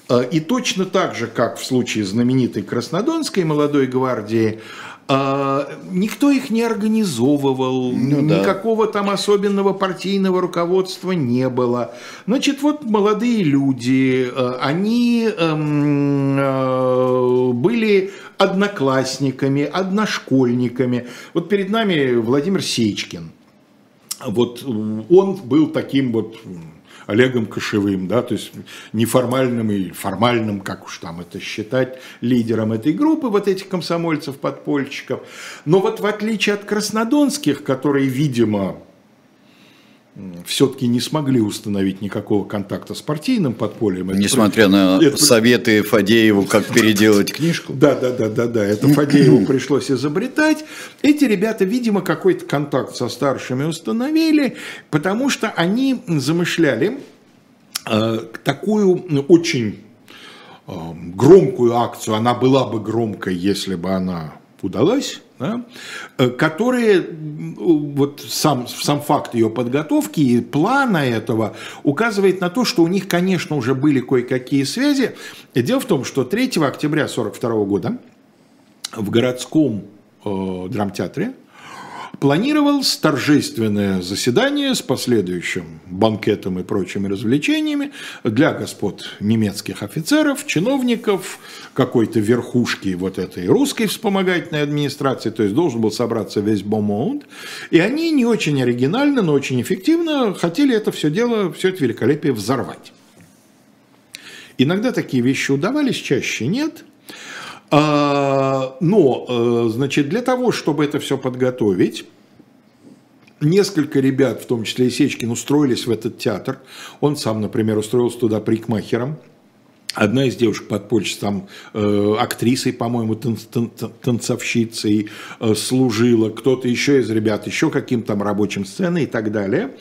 Э, и точно так же, как в случае знаменитой Краснодонской молодой гвардии, э, никто их не организовывал, ну, никакого да. там особенного партийного руководства не было. Значит, вот молодые люди, э, они эм, были одноклассниками, одношкольниками. Вот перед нами Владимир Сечкин. Вот он был таким вот Олегом Кошевым, да, то есть неформальным и формальным, как уж там это считать, лидером этой группы, вот этих комсомольцев-подпольщиков. Но вот в отличие от краснодонских, которые, видимо, все-таки не смогли установить никакого контакта с партийным подпольем. Несмотря на это... советы Фадееву, как *laughs* переделать книжку. Да, да, да, да, да. Это Фадееву *clears throat* пришлось изобретать. Эти ребята, видимо, какой-то контакт со старшими установили, потому что они замышляли э, такую очень э, громкую акцию. Она была бы громкой, если бы она удалась да, э, которые, вот сам, сам факт ее подготовки и плана этого указывает на то, что у них, конечно, уже были кое-какие связи. Дело в том, что 3 октября 1942 года в городском э, драмтеатре планировалось торжественное заседание с последующим банкетом и прочими развлечениями для господ немецких офицеров, чиновников, какой-то верхушки вот этой русской вспомогательной администрации, то есть должен был собраться весь бомонд, и они не очень оригинально, но очень эффективно хотели это все дело, все это великолепие взорвать. Иногда такие вещи удавались, чаще нет – а, но, э, значит, для того, чтобы это все подготовить, несколько ребят, в том числе и Сечкин, устроились в этот театр. Он сам, например, устроился туда прикмахером. Одна из девушек подпольщиц, там э, актрисой, по-моему, тан тан танцовщицей э, служила, кто-то еще из ребят, еще каким-то рабочим сцены и так далее.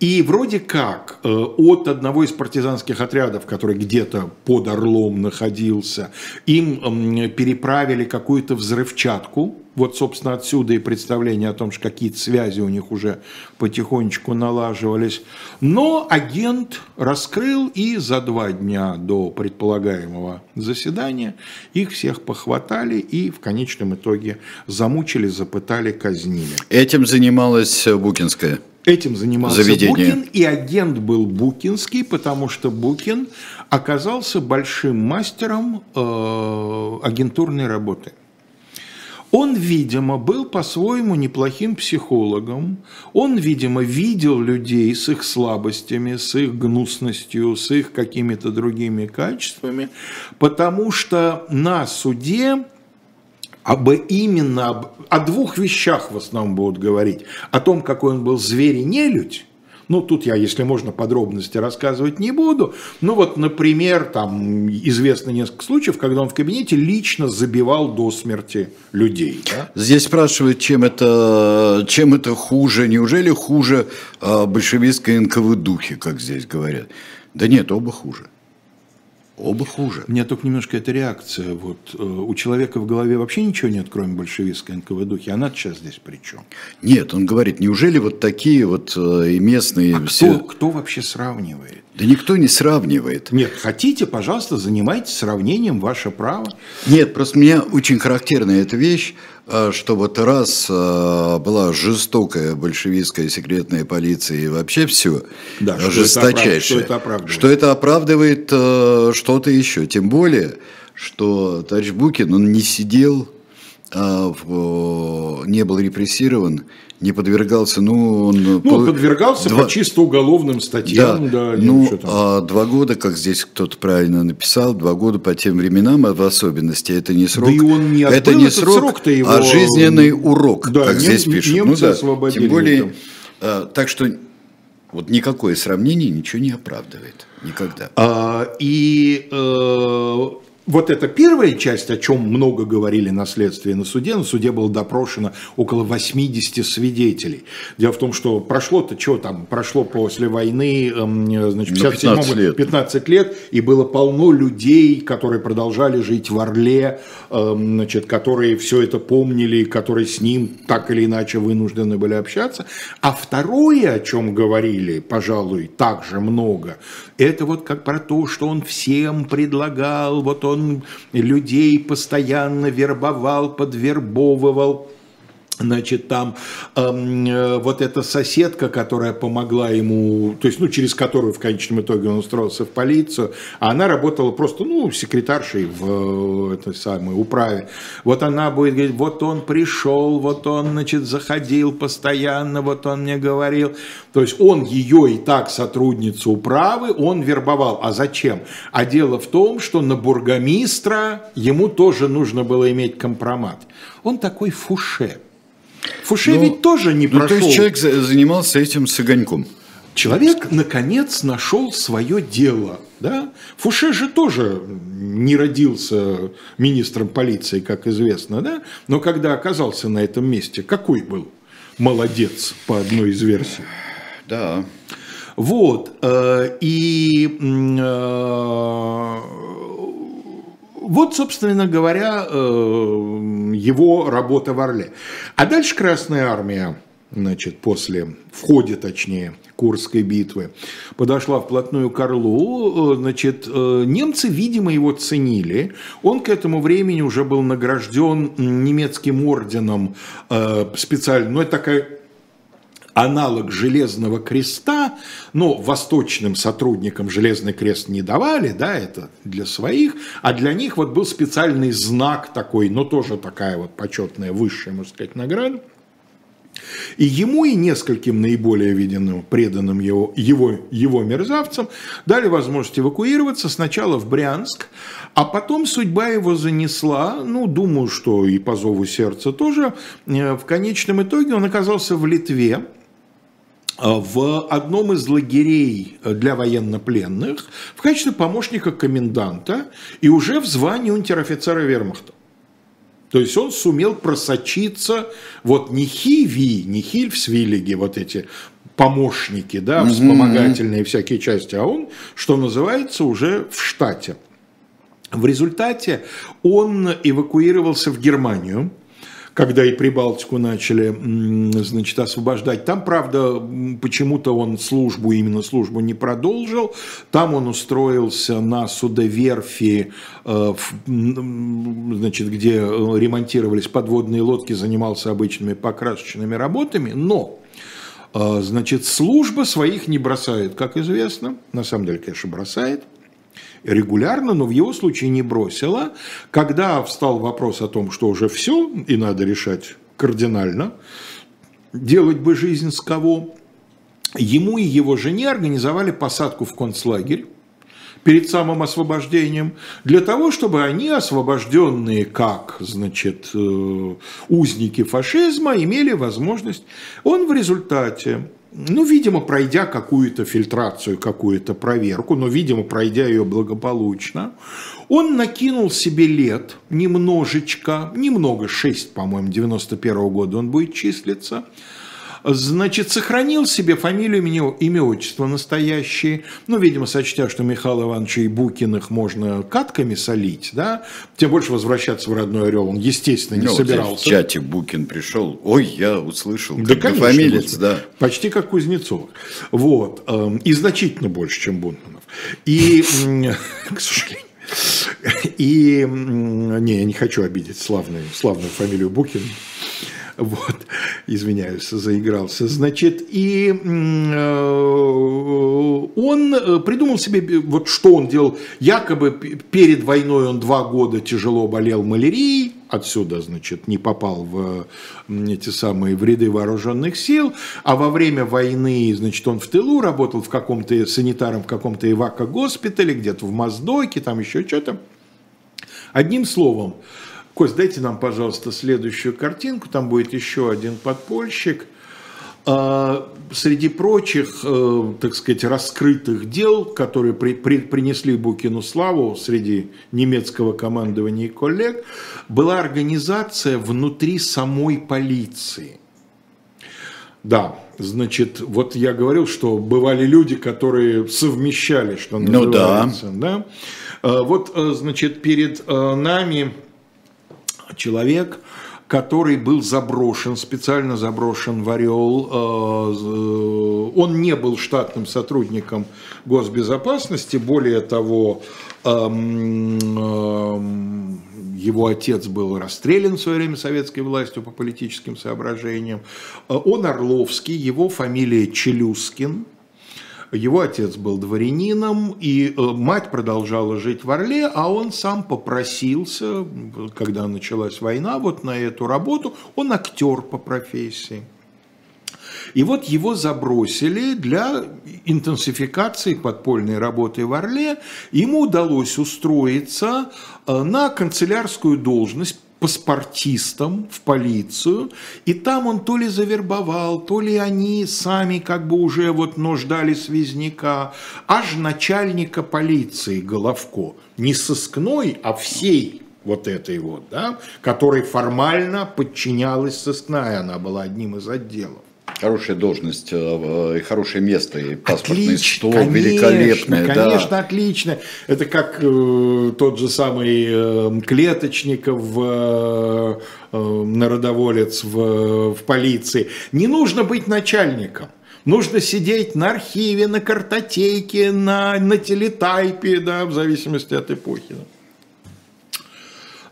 И вроде как э, от одного из партизанских отрядов, который где-то под Орлом находился, им э, переправили какую-то взрывчатку, вот, собственно, отсюда и представление о том, что какие-то связи у них уже потихонечку налаживались. Но агент раскрыл, и за два дня до предполагаемого заседания их всех похватали и в конечном итоге замучили, запытали, казнили. Этим занималась Букинская? Этим занимался Заведение. Букин, и агент был Букинский, потому что Букин оказался большим мастером э, агентурной работы. Он, видимо, был по-своему неплохим психологом. Он, видимо, видел людей с их слабостями, с их гнусностью, с их какими-то другими качествами, потому что на суде об именно об, о двух вещах в основном будут говорить. О том, какой он был зверь и нелюдь, ну, тут я, если можно, подробности рассказывать не буду. Ну, вот, например, там известно несколько случаев, когда он в кабинете лично забивал до смерти людей. Да? Здесь спрашивают, чем это, чем это хуже. Неужели хуже э, большевистской НКВДухи, как здесь говорят? Да нет, оба хуже. Оба хуже. У меня только немножко эта реакция. Вот, э, у человека в голове вообще ничего нет, кроме большевистской НКВДухи. Она сейчас здесь при чем? Нет, он говорит, неужели вот такие вот э, и местные... А все... кто, кто вообще сравнивает? Да никто не сравнивает. Нет, хотите, пожалуйста, занимайтесь сравнением, ваше право. Нет, просто мне очень характерна эта вещь, что вот раз а, была жестокая большевистская секретная полиция и вообще все да, жесточайшее, что это оправдывает, что это оправдывает а, что-то еще. Тем более, что товарищ Букин, он не сидел, не был репрессирован, не подвергался, ну он... Ну, по... подвергался два... по чисто уголовным статьям, да, да ну, а два года, как здесь кто-то правильно написал, два года по тем временам, а в особенности, это не срок, да и он не это не срок, а его... а жизненный урок, да, как нем... здесь пишут. ну, да, освободили. Тем более, а, так что вот никакое сравнение ничего не оправдывает, никогда. А, и... Э вот эта первая часть, о чем много говорили на следствии на суде, на суде было допрошено около 80 свидетелей. Дело в том, что прошло-то что там, прошло после войны, эм, значит, 57 ну, 15 лет. 15 лет, и было полно людей, которые продолжали жить в Орле, эм, значит, которые все это помнили, которые с ним так или иначе вынуждены были общаться. А второе, о чем говорили, пожалуй, также много, это вот как про то, что он всем предлагал, вот он людей постоянно вербовал, подвербовывал Значит, там э, вот эта соседка, которая помогла ему, то есть, ну, через которую в конечном итоге он устроился в полицию, а она работала просто, ну, секретаршей в этой самой управе. Вот она будет говорить, вот он пришел, вот он, значит, заходил постоянно, вот он мне говорил. То есть, он ее и так, сотрудницу управы, он вербовал. А зачем? А дело в том, что на бургомистра ему тоже нужно было иметь компромат. Он такой фуше. Фуше ну, ведь тоже не прошел. Ну, то есть человек занимался этим с огоньком. Человек, наконец, нашел свое дело. Да? Фуше же тоже не родился министром полиции, как известно, да? но когда оказался на этом месте, какой был молодец по одной из версий? Да. Вот. Э, и э, вот, собственно говоря, э, его работа в Орле. А дальше Красная Армия, значит, после, в ходе, точнее, Курской битвы, подошла вплотную к Орлу, э, значит, э, немцы, видимо, его ценили. Он к этому времени уже был награжден немецким орденом специально, ну, это такая аналог Железного Креста, но восточным сотрудникам Железный Крест не давали, да, это для своих, а для них вот был специальный знак такой, но тоже такая вот почетная высшая, можно сказать, награда. И ему и нескольким наиболее виденным, преданным его, его, его мерзавцам дали возможность эвакуироваться сначала в Брянск, а потом судьба его занесла, ну, думаю, что и по зову сердца тоже, э, в конечном итоге он оказался в Литве, в одном из лагерей для военнопленных в качестве помощника коменданта и уже в звании унтер-офицера вермахта. То есть он сумел просочиться, вот не Хиви, не Хильфсвиллиги, вот эти помощники, да, вспомогательные всякие части, а он, что называется, уже в штате. В результате он эвакуировался в Германию, когда и Прибалтику начали, значит, освобождать. Там, правда, почему-то он службу, именно службу не продолжил. Там он устроился на судоверфи, э, значит, где ремонтировались подводные лодки, занимался обычными покрасочными работами, но э, Значит, служба своих не бросает, как известно. На самом деле, конечно, бросает регулярно, но в его случае не бросила. Когда встал вопрос о том, что уже все и надо решать кардинально, делать бы жизнь с кого, ему и его жене организовали посадку в концлагерь перед самым освобождением, для того, чтобы они, освобожденные как, значит, э, узники фашизма, имели возможность. Он в результате ну, видимо, пройдя какую-то фильтрацию, какую-то проверку, но, видимо, пройдя ее благополучно, он накинул себе лет немножечко, немного, 6, по-моему, 91 -го года он будет числиться, Значит, сохранил себе фамилию, имя, имя, отчество настоящие. Ну, видимо, сочтя, что Михаила Ивановича и Букиных можно катками солить, да, тем больше возвращаться в родной Орел он, естественно, не ну, собирался. В чате Букин пришел, ой, я услышал, да, конечно, фамилец, да. Почти как Кузнецов. Вот. Эм, и значительно больше, чем Бунтманов. И, *laughs* к сожалению. И, не, я не хочу обидеть славную, славную фамилию Букин. Вот, извиняюсь, заигрался. Значит, и он э, придумал себе, вот что он делал. Якобы перед войной он два года тяжело болел малярией, отсюда, значит, не попал в эти самые в ряды вооруженных сил, а во время войны, значит, он в тылу работал в каком-то санитаром в каком-то эвако-госпитале, где-то в Моздоке, там еще что-то. Одним словом, Кость, дайте нам, пожалуйста, следующую картинку. Там будет еще один подпольщик. А, среди прочих, э, так сказать, раскрытых дел, которые при, при, принесли Букину славу среди немецкого командования и коллег, была организация внутри самой полиции. Да, значит, вот я говорил, что бывали люди, которые совмещали, что называется. Ну да. да? А, вот, э, значит, перед э, нами человек, который был заброшен, специально заброшен в Орел. Э, он не был штатным сотрудником госбезопасности, более того, эм, эм, его отец был расстрелян в свое время советской властью по политическим соображениям. Э, он Орловский, его фамилия Челюскин. Его отец был дворянином, и э, мать продолжала жить в Орле, а он сам попросился, когда началась война, вот на эту работу. Он актер по профессии. И вот его забросили для интенсификации подпольной работы в Орле. Ему удалось устроиться э, на канцелярскую должность паспортистом в полицию, и там он то ли завербовал, то ли они сами как бы уже вот нуждали связняка, аж начальника полиции Головко, не сыскной, а всей вот этой вот, да, которой формально подчинялась сыскная, она была одним из отделов. Хорошая должность э, и хорошее место, и паспортный отлично, стол конечно, великолепное. Конечно, да. отлично. Это как э, тот же самый э, Клеточников, э, э, народоволец в, в полиции. Не нужно быть начальником. Нужно сидеть на архиве, на картотеке, на, на телетайпе, да, в зависимости от эпохи. Да.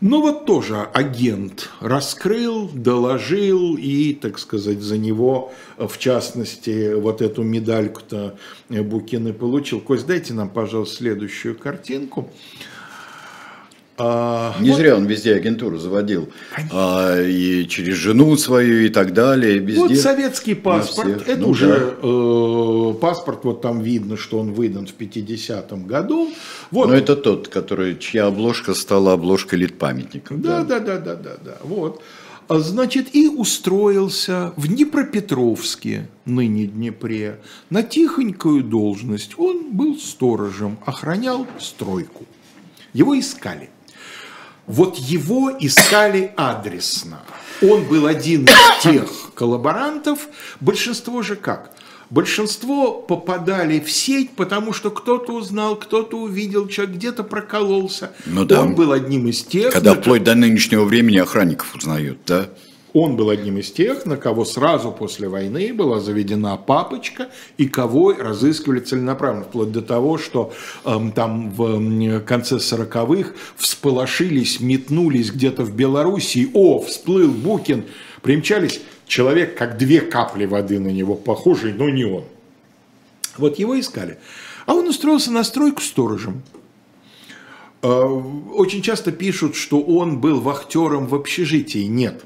Ну вот тоже агент раскрыл, доложил и, так сказать, за него, в частности, вот эту медальку-то Букин и получил. Кость, дайте нам, пожалуйста, следующую картинку. А, Не вот. зря он везде агентуру заводил. А, и через жену свою и так далее. Везде. Вот советский паспорт. Это ну, уже да. э, паспорт, вот там видно, что он выдан в 50-м году. Вот. Но это тот, который, чья обложка стала обложкой литпамятника. Да, да, да, да, да, да. Вот. А, значит, и устроился в Днепропетровске, ныне Днепре, на тихонькую должность. Он был сторожем, охранял стройку. Его искали. Вот его искали адресно. Он был один из тех коллаборантов. Большинство же как? Большинство попадали в сеть, потому что кто-то узнал, кто-то увидел, человек где-то прокололся. Ну, да. Он был одним из тех. Когда вплоть до нынешнего времени охранников узнают, да? Он был одним из тех, на кого сразу после войны была заведена папочка и кого разыскивали целенаправленно, вплоть до того, что э, там в конце 40-х всполошились, метнулись где-то в Белоруссии, о, всплыл Букин, примчались, человек как две капли воды на него похожий, но не он. Вот его искали. А он устроился на стройку сторожем. Э, очень часто пишут, что он был вахтером в общежитии. Нет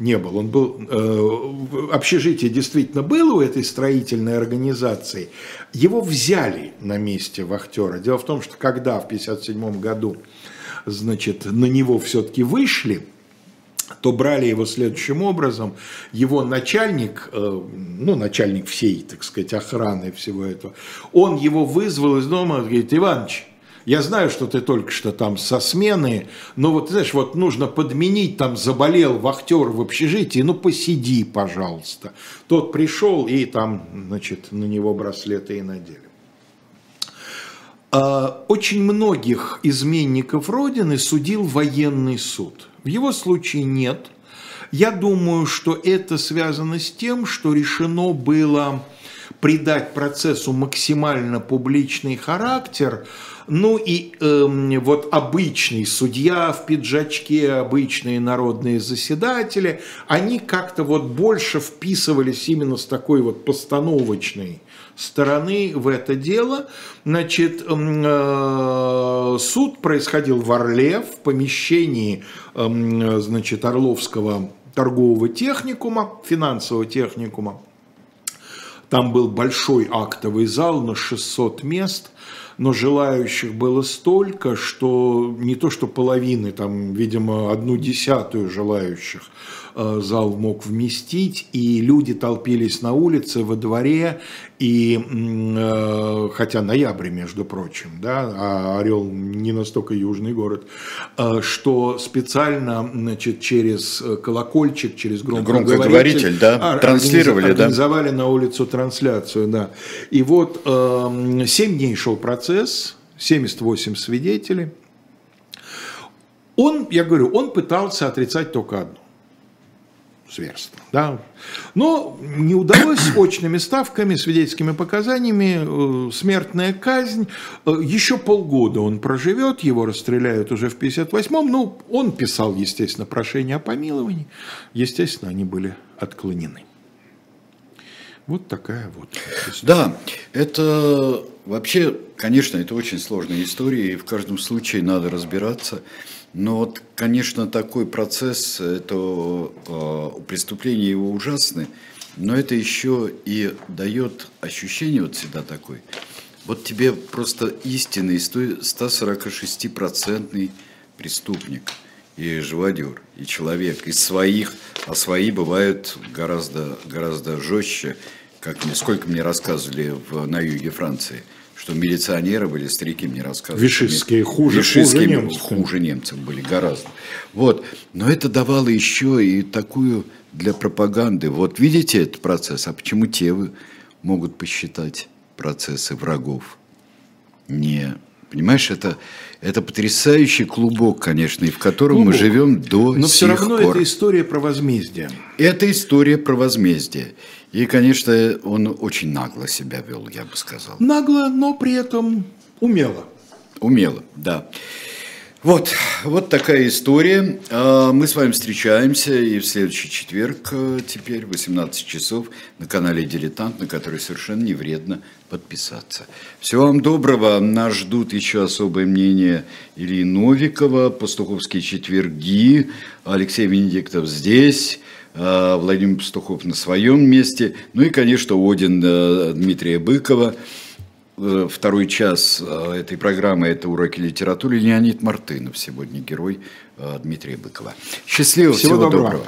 не был. Он был, э, общежитие действительно было у этой строительной организации. Его взяли на месте вахтера. Дело в том, что когда в 1957 году значит, на него все-таки вышли, то брали его следующим образом. Его начальник, э, ну, начальник всей, так сказать, охраны всего этого, он его вызвал из дома, говорит, Иваныч, я знаю, что ты только что там со смены, но вот, знаешь, вот нужно подменить, там заболел вахтер в общежитии, ну посиди, пожалуйста. Тот пришел и там, значит, на него браслеты и надели. А, очень многих изменников Родины судил военный суд. В его случае нет. Я думаю, что это связано с тем, что решено было придать процессу максимально публичный характер, ну и э, вот обычный судья в пиджачке, обычные народные заседатели, они как-то вот больше вписывались именно с такой вот постановочной стороны в это дело. Значит, э, суд происходил в Орле, в помещении э, значит, Орловского торгового техникума, финансового техникума. Там был большой актовый зал на 600 мест – но желающих было столько, что не то что половины, там, видимо, одну десятую желающих зал мог вместить, и люди толпились на улице, во дворе, и э, хотя ноябрь, между прочим, да, а Орел не настолько южный город, э, что специально значит, через колокольчик, через громкоговоритель, громкоговоритель да, транслировали, организовали да. на улицу трансляцию, да. И вот э, 7 дней шел процесс, 78 свидетелей. Он, я говорю, он пытался отрицать только одно зверство. Да? Но не удалось *coughs* очными ставками, свидетельскими показаниями, э, смертная казнь. Э, еще полгода он проживет, его расстреляют уже в 58-м. Ну, он писал, естественно, прошение о помиловании. Естественно, они были отклонены. Вот такая вот. Да, это вообще, конечно, это очень сложная история, и в каждом случае надо разбираться. Но вот, конечно, такой процесс, это э, преступления его ужасны, но это еще и дает ощущение вот всегда такой. Вот тебе просто истинный 146-процентный преступник и живодер, и человек, из своих, а свои бывают гораздо, гораздо жестче, как мне, сколько мне рассказывали в, на юге Франции – что милиционеры были, старики мне рассказывали. Вишистские хуже, Вишистские хуже немцев. Хуже немцев были гораздо. Вот. Но это давало еще и такую для пропаганды. Вот видите этот процесс, а почему те вы могут посчитать процессы врагов? Не Понимаешь, это, это потрясающий клубок, конечно, и в котором клубок. мы живем до Но сих все равно пор. это история про возмездие. Это история про возмездие. И, конечно, он очень нагло себя вел, я бы сказал. Нагло, но при этом умело. Умело, да. Вот, вот такая история. А, мы с вами встречаемся и в следующий четверг э, теперь, 18 часов, на канале «Дилетант», на который совершенно не вредно подписаться. Всего вам доброго. Нас ждут еще особое мнение Ильи Новикова, пастуховские четверги, Алексей Венедиктов здесь, а, Владимир Пастухов на своем месте, ну и, конечно, Один э, Дмитрия Быкова – Э, второй час э, этой программы – это уроки литературы. Леонид Мартынов сегодня герой э, Дмитрия Быкова. Счастливо, всего, всего доброго. доброго.